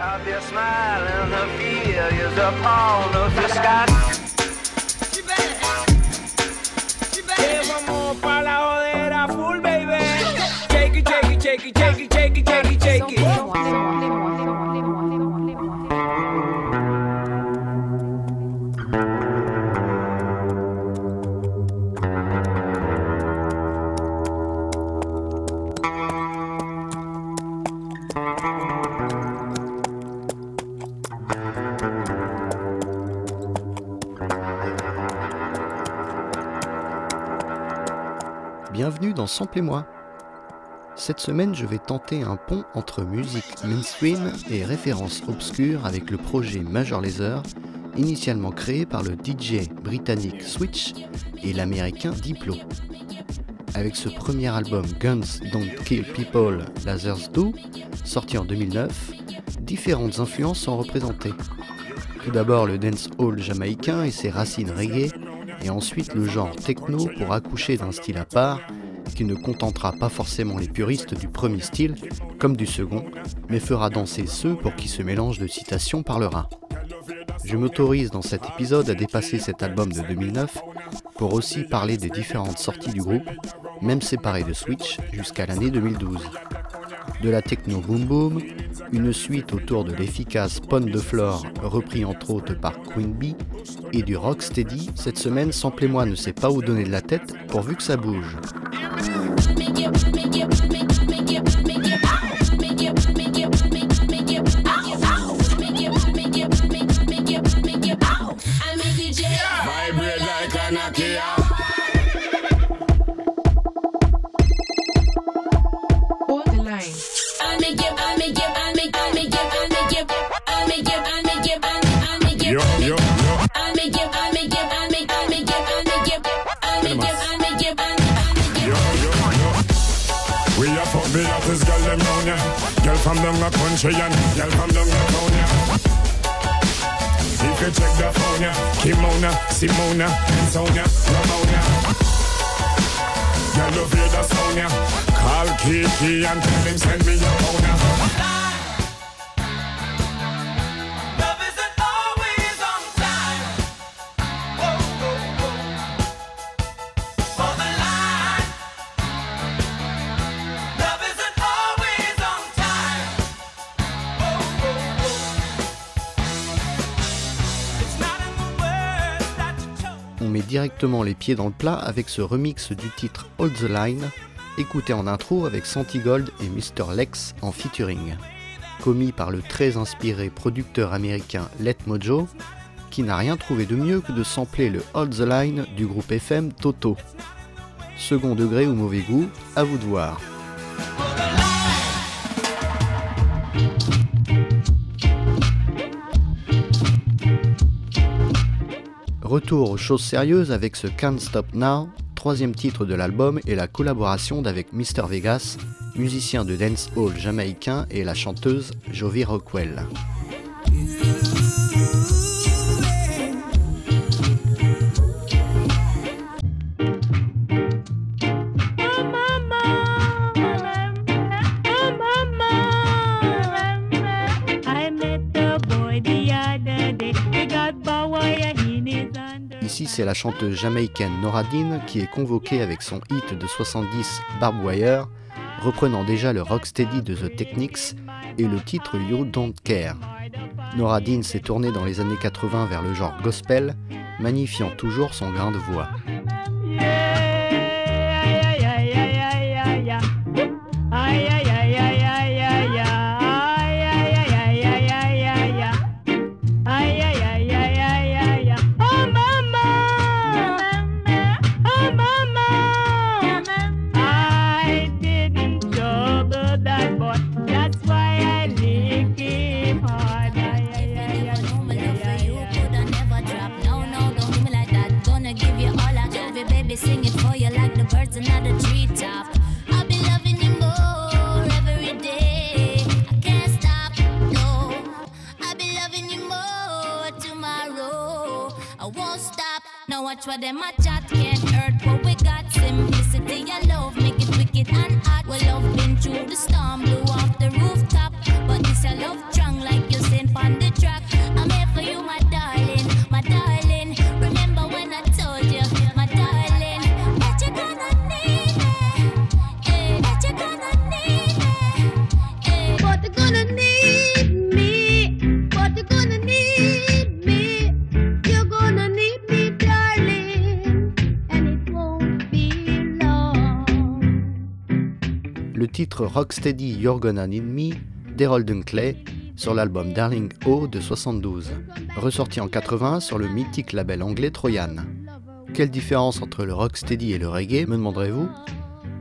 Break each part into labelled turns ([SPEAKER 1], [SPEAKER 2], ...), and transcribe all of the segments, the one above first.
[SPEAKER 1] Of your smile and the fear is upon of the sky.
[SPEAKER 2] Vamos pa' la jodera full, baby. Shake it, shake it, shake it, shake it, shake it, shake it, shake it.
[SPEAKER 3] Samplez-moi. Cette semaine, je vais tenter un pont entre musique mainstream et références obscures avec le projet Major Lazer, initialement créé par le DJ britannique Switch et l'américain Diplo. Avec ce premier album Guns Don't Kill People, Lasers Do, sorti en 2009, différentes influences sont représentées. Tout d'abord le dance hall jamaïcain et ses racines reggae, et ensuite le genre techno pour accoucher d'un style à part qui ne contentera pas forcément les puristes du premier style comme du second, mais fera danser ceux pour qui ce mélange de citations parlera. Je m'autorise dans cet épisode à dépasser cet album de 2009 pour aussi parler des différentes sorties du groupe, même séparées de Switch jusqu'à l'année 2012. De la techno boom boom, une suite autour de l'efficace Pond de Flore, repris entre autres par Queen Bee, et du rocksteady, cette semaine Samplez-moi ne sait pas où donner de la tête pourvu que ça bouge.
[SPEAKER 4] From down the country and girl from down the town ya. If you check the phone ya, Kimona, Simona, and Sonia, Ramona. Girl, you hear the sound ya. Call Kiki and tell him send me your phone ya.
[SPEAKER 3] Directement les pieds dans le plat avec ce remix du titre Hold the Line, écouté en intro avec Santigold et Mr. Lex en featuring. Commis par le très inspiré producteur américain Let Mojo, qui n'a rien trouvé de mieux que de sampler le Hold the Line du groupe FM Toto. Second degré ou mauvais goût, à vous de voir. Retour aux choses sérieuses avec ce Can't Stop Now, troisième titre de l'album et la collaboration d'avec Mr Vegas, musicien de dance hall jamaïcain et la chanteuse Jovi Rockwell. Ici, c'est la chanteuse jamaïcaine Nora Dean qui est convoquée avec son hit de 70 Barb Wire, reprenant déjà le rocksteady de The Technics et le titre You Don't Care. Nora Dean s'est tournée dans les années 80 vers le genre gospel, magnifiant toujours son grain de voix.
[SPEAKER 5] Ay, ay, ay.
[SPEAKER 6] Sing it for you like the birds in the treetop. I'll be loving you more every day. I can't stop, no. I'll be loving you more tomorrow. I won't stop. Now watch what them a
[SPEAKER 3] Rocksteady You're Gonna Need Me d'Errol Dunkley sur l'album Darling O de 72, ressorti en 80 sur le mythique label anglais Troyan. Quelle différence entre le rocksteady et le reggae, me demanderez-vous?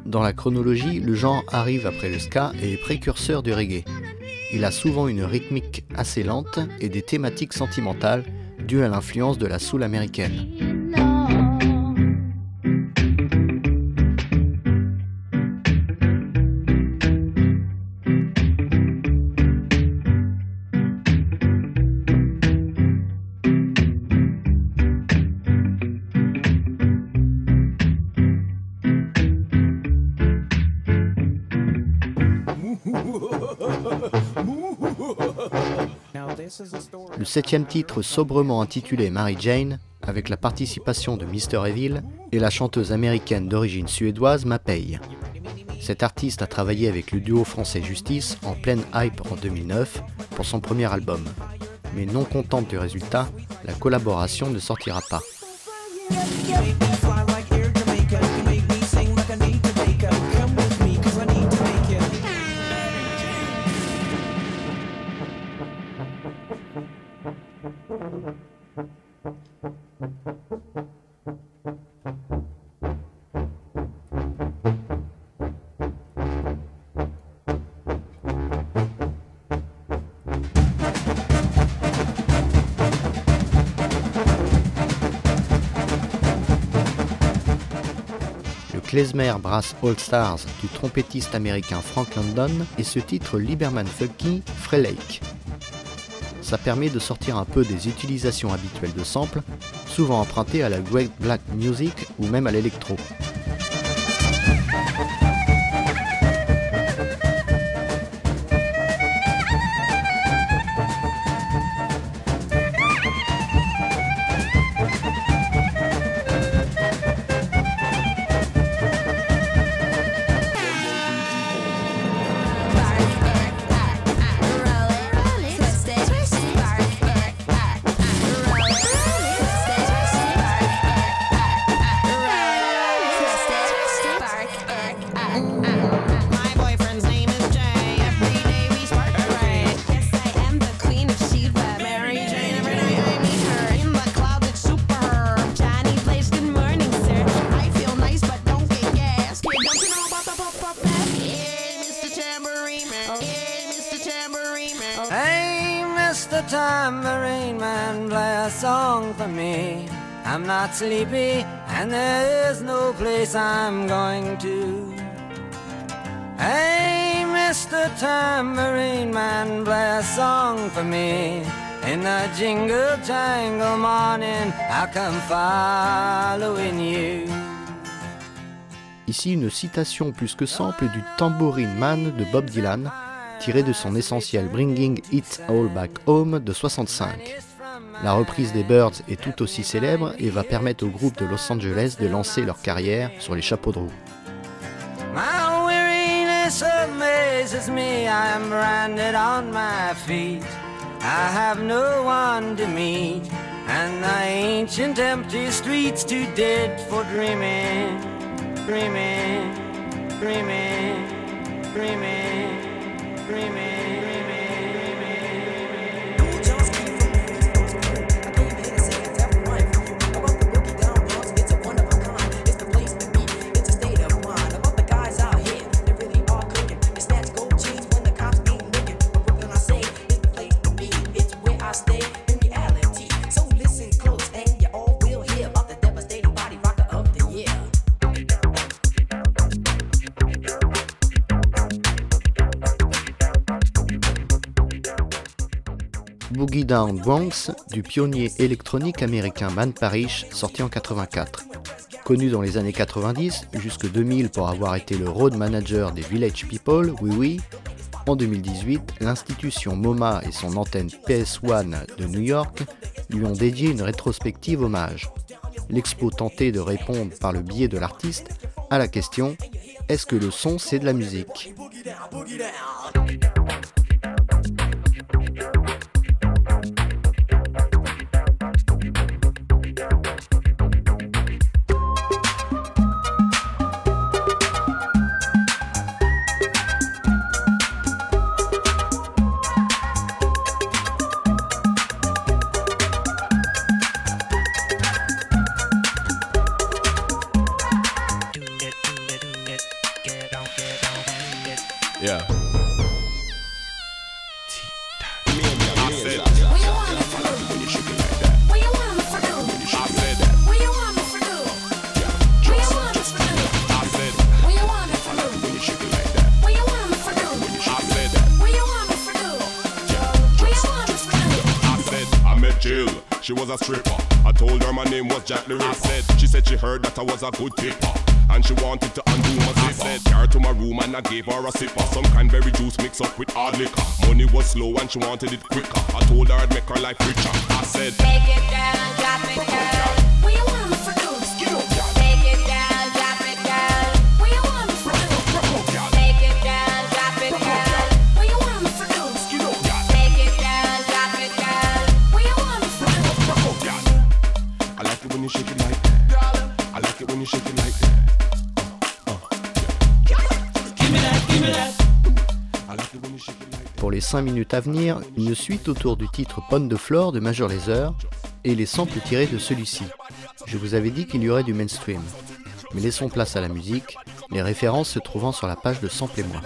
[SPEAKER 3] Dans la chronologie, le genre arrive après le ska et est précurseur du reggae. Il a souvent une rythmique assez lente et des thématiques sentimentales dues à l'influence de la soul américaine. Septième titre, sobrement intitulé Mary Jane, avec la participation de Mr. Evil, et la chanteuse américaine d'origine suédoise Mapei. Cet artiste a travaillé avec le duo français Justice en pleine hype en 2009 pour son premier album. Mais non contente du résultat, la collaboration ne sortira pas. Klezmer brass All Stars du trompettiste américain Frank London et ce titre Liberman Funky Frey Lake. Ça permet de sortir un peu des utilisations habituelles de samples, souvent empruntées à la great black music ou même à l'électro.
[SPEAKER 7] Tambourine Man,
[SPEAKER 2] play a song for me. I'm not sleepy, and there is no place I'm going to. Hey, Mr. Tambourine Man, play a song for me. In the jingle jangle morning, I come following you.
[SPEAKER 3] Ici une citation plus que simple du Tambourine Man de Bob Dylan, tiré de son essentiel Bringing It All Back Home de 65. La reprise des Birds est tout aussi célèbre et va permettre au groupe de Los Angeles de lancer leur carrière sur les chapeaux de roue.
[SPEAKER 2] My weariness amazes me. I am branded on my feet. I have no one to meet, and the ancient empty streets too dead for dreaming, dreaming, dreaming, dreaming, dreaming.
[SPEAKER 3] Du pionnier électronique américain Man Parrish sorti en 84. Connu dans les années 90 jusque 2000 pour avoir été le road manager des Village People, oui oui, en 2018, l'institution MoMA et son antenne PS1 de New York lui ont dédié une rétrospective hommage. L'expo tentait de répondre par le biais de l'artiste à la question Est-ce que le son c'est de la musique?
[SPEAKER 4] Was a stripper. I told her my name was Jack the Ripper. I Said she said she heard that I was a good tipper. And she wanted to undo my zipper. Said car to my room and I gave her a sipper. Some cranberry juice mixed up with hard liquor. Money was slow and she wanted it quicker. I told her I'd make her life richer. I said,
[SPEAKER 8] Take it down, drop it down. What
[SPEAKER 3] 5 minutes à venir, une suite autour du titre Pond de Flore de Major Lazer et les samples tirés de celui-ci. Je vous avais dit qu'il y aurait du mainstream. Mais laissons place à la musique, les références se trouvant sur la page de Sample et moi.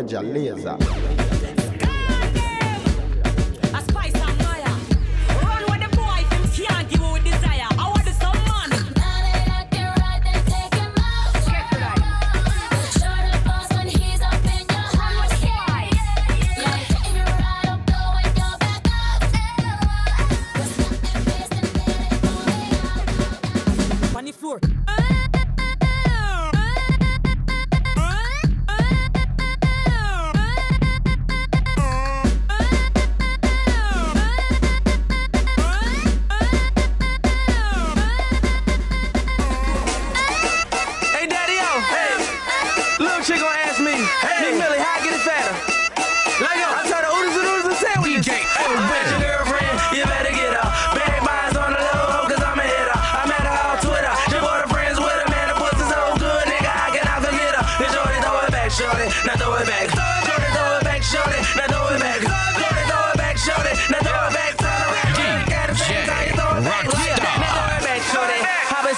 [SPEAKER 9] يجعل لي يزع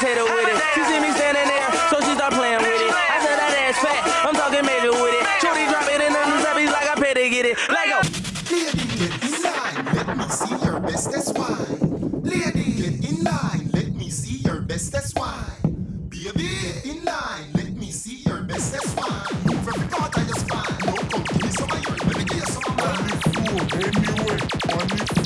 [SPEAKER 9] Hop his head with it. She see me standing there, so she start playing with it. I said that ass fat, I'm talking major with it. Shorty drop it in the new zappies like I pay to get it. Let go.
[SPEAKER 10] Lady, get in line, let me see your bestest wine. Lady, get in line, let me see your bestest wine. Baby, get in line, let me see your bestest wine. Move every part of your spine. No, come give me some of yours, let me give you some of mine.
[SPEAKER 4] Anyway,
[SPEAKER 11] on the floor,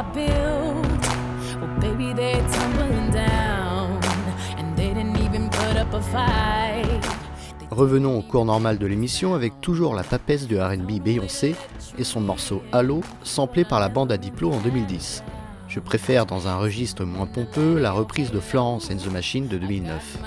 [SPEAKER 12] I built, well, baby, they're tumbling down. And they didn't even put up a fight.
[SPEAKER 3] Revenons au cours normal de l'émission avec toujours la papesse de RB Beyoncé et son morceau Halo, samplé par la bande à Diplo en 2010. Je préfère dans un registre moins pompeux la reprise de Florence and the Machine de 2009.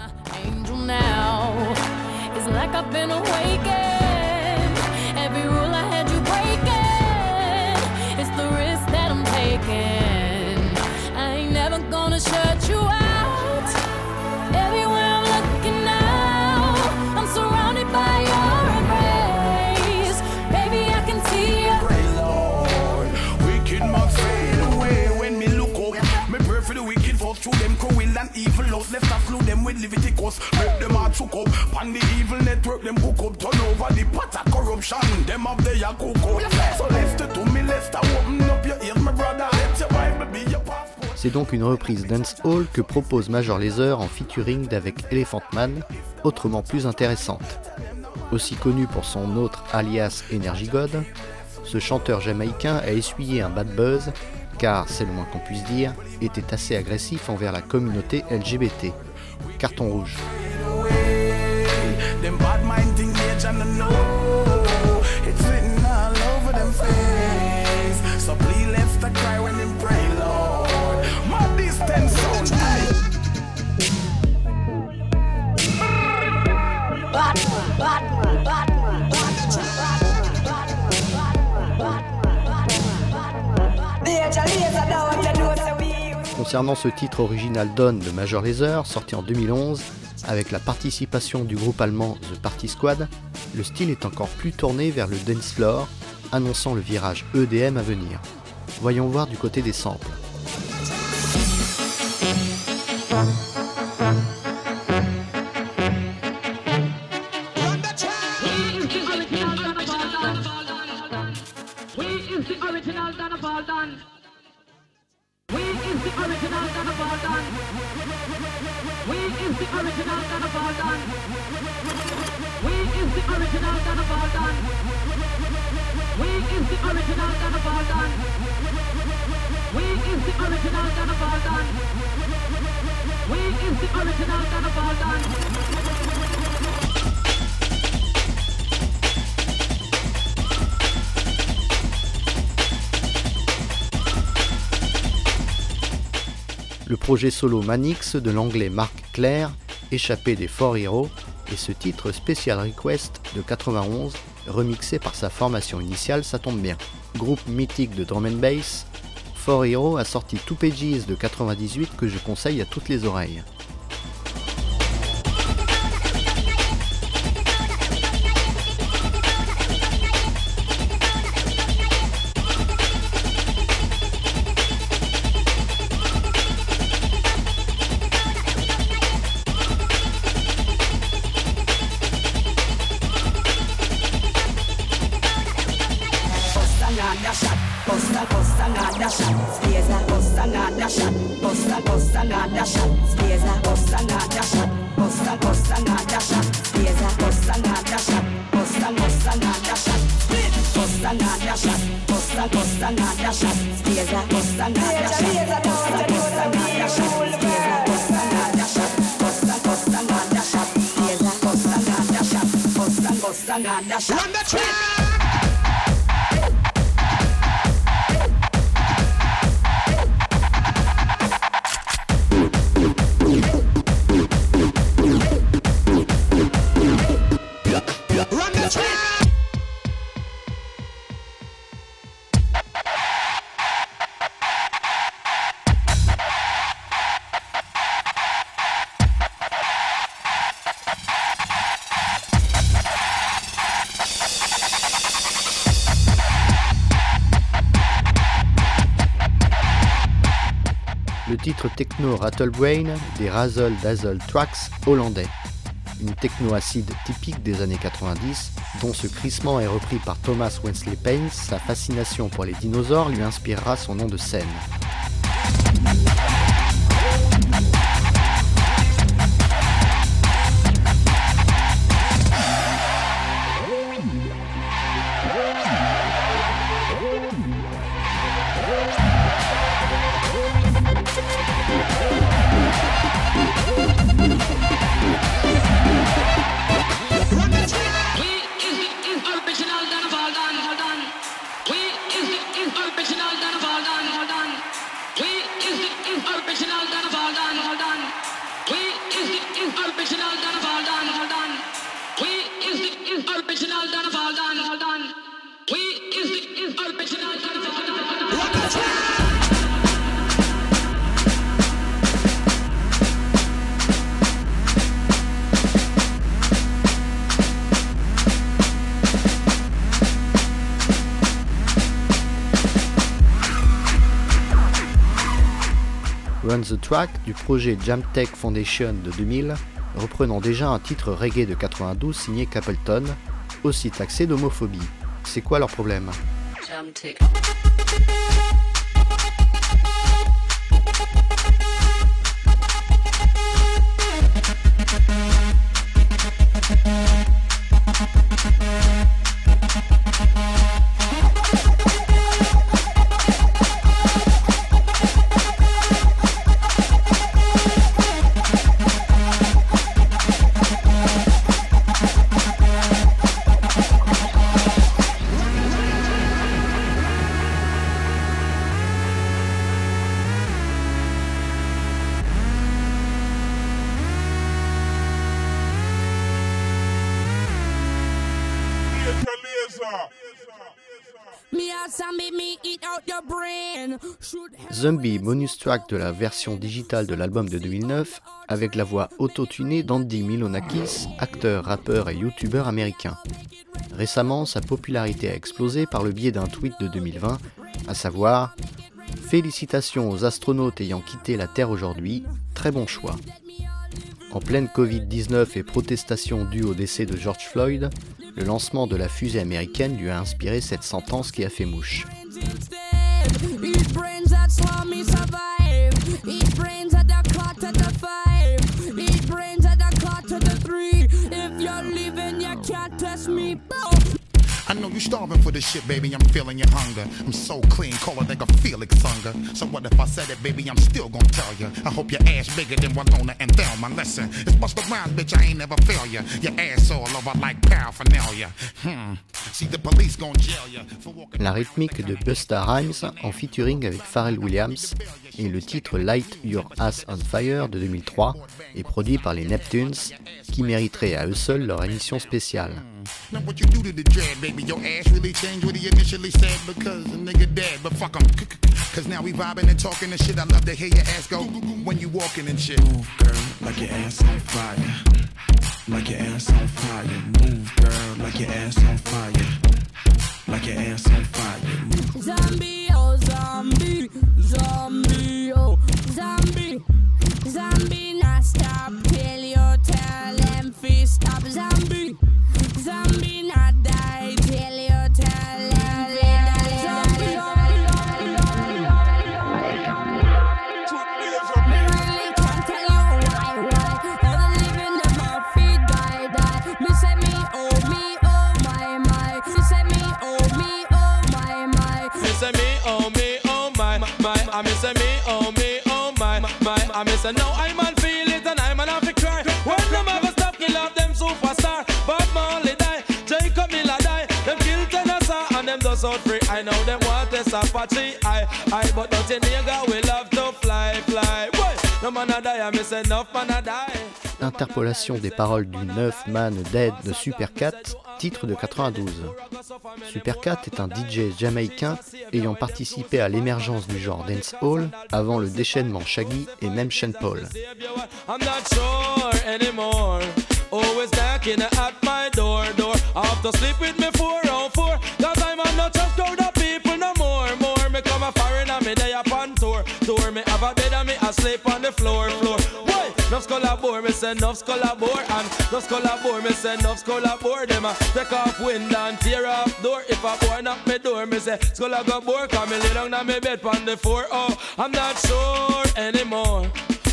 [SPEAKER 3] C'est donc une reprise Dance Hall que propose Major Lazer en featuring d'avec Elephant Man, autrement plus intéressante. Aussi connu pour son autre alias Energy God, ce chanteur jamaïcain a essuyé un bad buzz car, c'est le moins qu'on puisse dire, était assez agressif envers la communauté LGBT. Carton rouge. Concernant ce titre original Dawn de Major Lazer, sorti en 2011, avec la participation du groupe allemand The Party Squad, le style est encore plus tourné vers le dance floor, annonçant le virage EDM à venir. Voyons voir du côté des samples. Le projet solo Manix de l'anglais Mark Clare, échappé des Four Heroes, et ce titre Special Request de 91, remixé par sa formation initiale, ça tombe bien. Groupe mythique de drum and bass, Four Heroes a sorti Two Pages de 98 que je conseille à toutes les oreilles.
[SPEAKER 13] another shot. Stays a bust another shot. Bust a bust another shot. Stays a bust another shot. Bust a bust another shot. Stays a bust another shot. Bust a bust another shot. Bust another shot. Bust a bust another shot. Stays a bust another shot.
[SPEAKER 14] Bust a bust another shot. Stays a bust
[SPEAKER 13] another shot. Bust a bust another shot. Stays a bust another shot. Bust a bust another shot. Number three.
[SPEAKER 3] Le titre techno Rattlebrain des Razzle Dazzle Tracks hollandais. Une techno acide typique des années 90, dont ce crissement est repris par Thomas Wensley Payne, sa fascination pour les dinosaures lui inspirera son nom de scène.
[SPEAKER 15] in original Donovan.
[SPEAKER 3] Run the Track du projet Jamtech Foundation de 2000, reprenant déjà un titre reggae de 92 signé Capleton, aussi taxé d'homophobie. C'est quoi leur problème?
[SPEAKER 7] Me Zombie
[SPEAKER 3] bonus track de la version digitale de l'album de 2009 avec la voix auto-tunée d'Andy Milonakis, acteur, rappeur et youtubeur américain. Récemment, sa popularité a explosé par le biais d'un tweet de 2020, à savoir Félicitations aux astronautes ayant quitté la Terre aujourd'hui, très bon choix. En pleine Covid-19 et protestation due au décès de George Floyd, le lancement de la fusée américaine lui a inspiré cette sentence qui a fait mouche.
[SPEAKER 7] Survive.
[SPEAKER 16] Starving for this shit, baby. I'm feeling your hunger. I'm so clean, call it nigga Felix Hunger. So what if I said it, baby? I'm still gonna tell you. I hope your ass bigger than Winona and Thelma. Listen, it's bust around, bitch. I ain't never fail ya. Your ass all over like paraphernalia. Hmm. See the police gon' jail ya for walking.
[SPEAKER 3] La rythmique de Busta Rhymes en featuring avec Pharrell Williams et le titre Light Your Ass on Fire de 2003 est produit par les Neptunes qui mériteraient à eux seuls leur émission spéciale.
[SPEAKER 16] Now what you do to the dread, baby? Your ass really changed what he initially said because a nigga dead. But fuck him. Cause now we vibing and talking and shit. I love to hear your ass go when you walking and shit.
[SPEAKER 17] Move, girl, like your ass on fire. Like your ass on fire. Move, girl, like your ass on fire. Like your ass on fire. Move.
[SPEAKER 7] Zombie, oh zombie, zombie, oh zombie, zombie, now stop my.
[SPEAKER 18] I me say no, I man feel it and I man have to cry. When them ever stop kill off them superstar, Bob Marley die, Jacob Miller die, them kill Tennessee and them just out free. I know them want this Apache, I, I, but not in nigga we love to fly.
[SPEAKER 3] Interpolation des paroles du 9 Man Dead de Supercat, titre de 92. Supercat est un DJ jamaïcain ayant participé à l'émergence du genre dancehall avant le déchaînement Shaggy et même Sean Paul.
[SPEAKER 18] Asleep on the floor, floor. Why? Nuff skull a bore, me say nuff skull a bore And nuff skull a bore, me say nuff skull a bore Them a take off window and tear off door If a boy knock me door, me say skull a go bore Cause me lay down on me bed on the floor Oh, I'm not sure anymore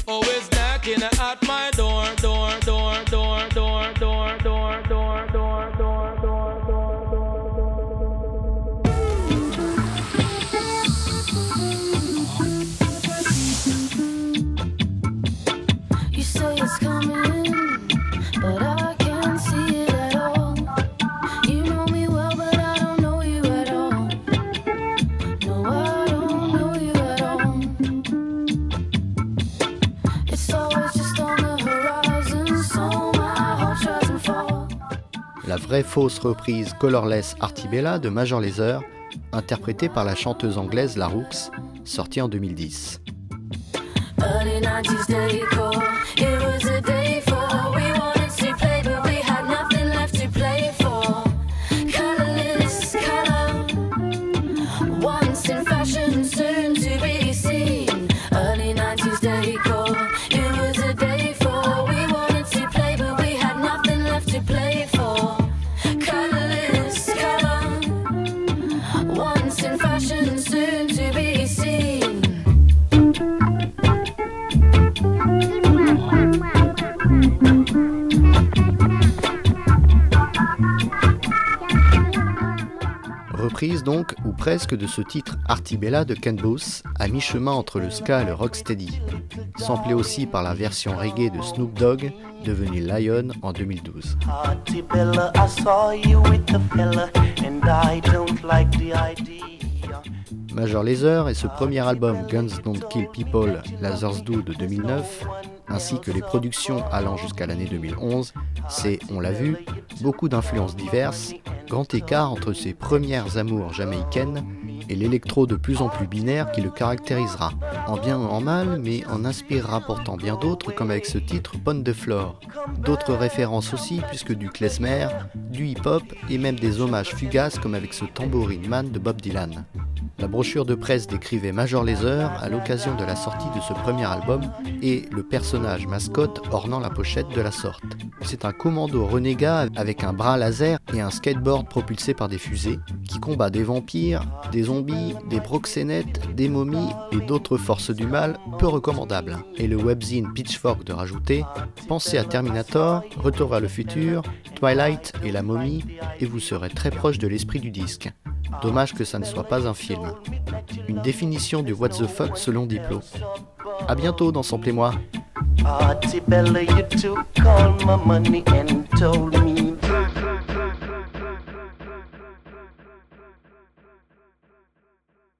[SPEAKER 18] Always knocking at my door, door, door, door, door, door, door, door, door, door, door, door.
[SPEAKER 3] Vraie fausse reprise Colorless Artibella de Major Lazer, interprétée par la chanteuse anglaise La Rooks, sortie en 2010. Reprise donc, ou presque, de ce titre Artibella de Ken Booth, à mi-chemin entre le ska et le rocksteady, samplé aussi par la version reggae de Snoop Dogg, devenue Lion en 2012.
[SPEAKER 19] Bella, I saw you with the fella, and I don't like the idea.
[SPEAKER 3] Major Lazer et ce premier album Guns Don't Kill People, Lazar's Do de 2009, ainsi que les productions allant jusqu'à l'année 2011, c'est, on l'a vu, beaucoup d'influences diverses, grand écart entre ses premières amours jamaïcaines et l'électro de plus en plus binaire qui le caractérisera, en bien ou en mal, mais en inspirera pourtant bien d'autres comme avec ce titre Bonne de Flore. D'autres références aussi puisque du klezmer, du hip-hop et même des hommages fugaces comme avec ce Tambourine Man de Bob Dylan. La brochure de presse décrivait Major Lazer à l'occasion de la sortie de ce premier album et le personnage mascotte ornant la pochette de la sorte. C'est un commando renégat avec un bras laser et un skateboard propulsé par des fusées qui combat des vampires, des zombies, des proxénètes, des momies et d'autres forces du mal peu recommandables. Et le webzine Pitchfork de rajouter Pensez à Terminator, Retour vers le futur, Twilight et la momie et vous serez très proche de l'esprit du disque. Dommage que ça ne soit pas un film. Une définition du what the fuck selon Diplo. A bientôt dans Samplez-moi.
[SPEAKER 19] Artibella, you